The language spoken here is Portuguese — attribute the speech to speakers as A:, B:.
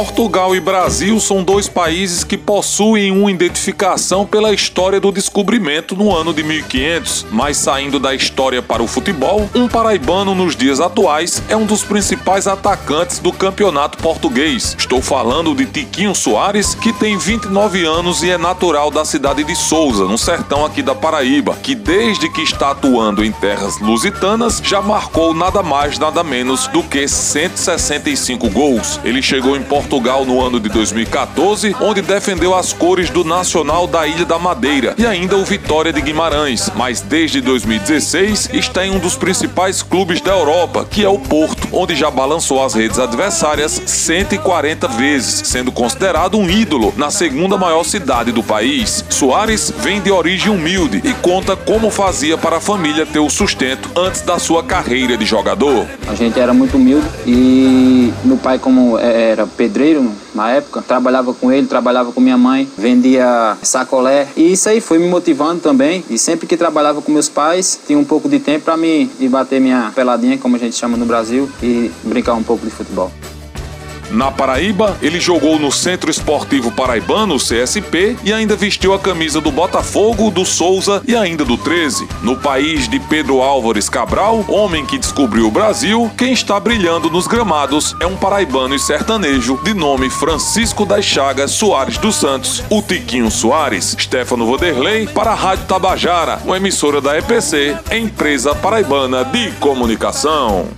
A: Portugal e Brasil são dois países que possuem uma identificação pela história do descobrimento no ano de 1500, mas saindo da história para o futebol, um paraibano nos dias atuais é um dos principais atacantes do campeonato português. Estou falando de Tiquinho Soares, que tem 29 anos e é natural da cidade de Souza, no sertão aqui da Paraíba, que desde que está atuando em terras lusitanas já marcou nada mais nada menos do que 165 gols. Ele chegou em Portugal no ano de 2014, onde defendeu as cores do Nacional da Ilha da Madeira e ainda o Vitória de Guimarães, mas desde 2016 está em um dos principais clubes da Europa, que é o Porto, onde já balançou as redes adversárias 140 vezes, sendo considerado um ídolo na segunda maior cidade do país. Soares vem de origem humilde e conta como fazia para a família ter o sustento antes da sua carreira de jogador.
B: A gente era muito humilde e meu pai, como era pedreiro na época, trabalhava com ele, trabalhava com minha mãe, vendia sacolé e isso aí foi me motivando também. E sempre que trabalhava com meus pais, tinha um pouco de tempo para me bater minha peladinha, como a gente chama no Brasil, e brincar um pouco de futebol.
A: Na Paraíba, ele jogou no Centro Esportivo Paraibano, CSP, e ainda vestiu a camisa do Botafogo, do Souza e ainda do 13. No país de Pedro Álvares Cabral, homem que descobriu o Brasil, quem está brilhando nos gramados é um paraibano e sertanejo de nome Francisco das Chagas Soares dos Santos, o Tiquinho Soares. Stefano Vanderlei para a Rádio Tabajara, uma emissora da EPC, empresa paraibana de comunicação.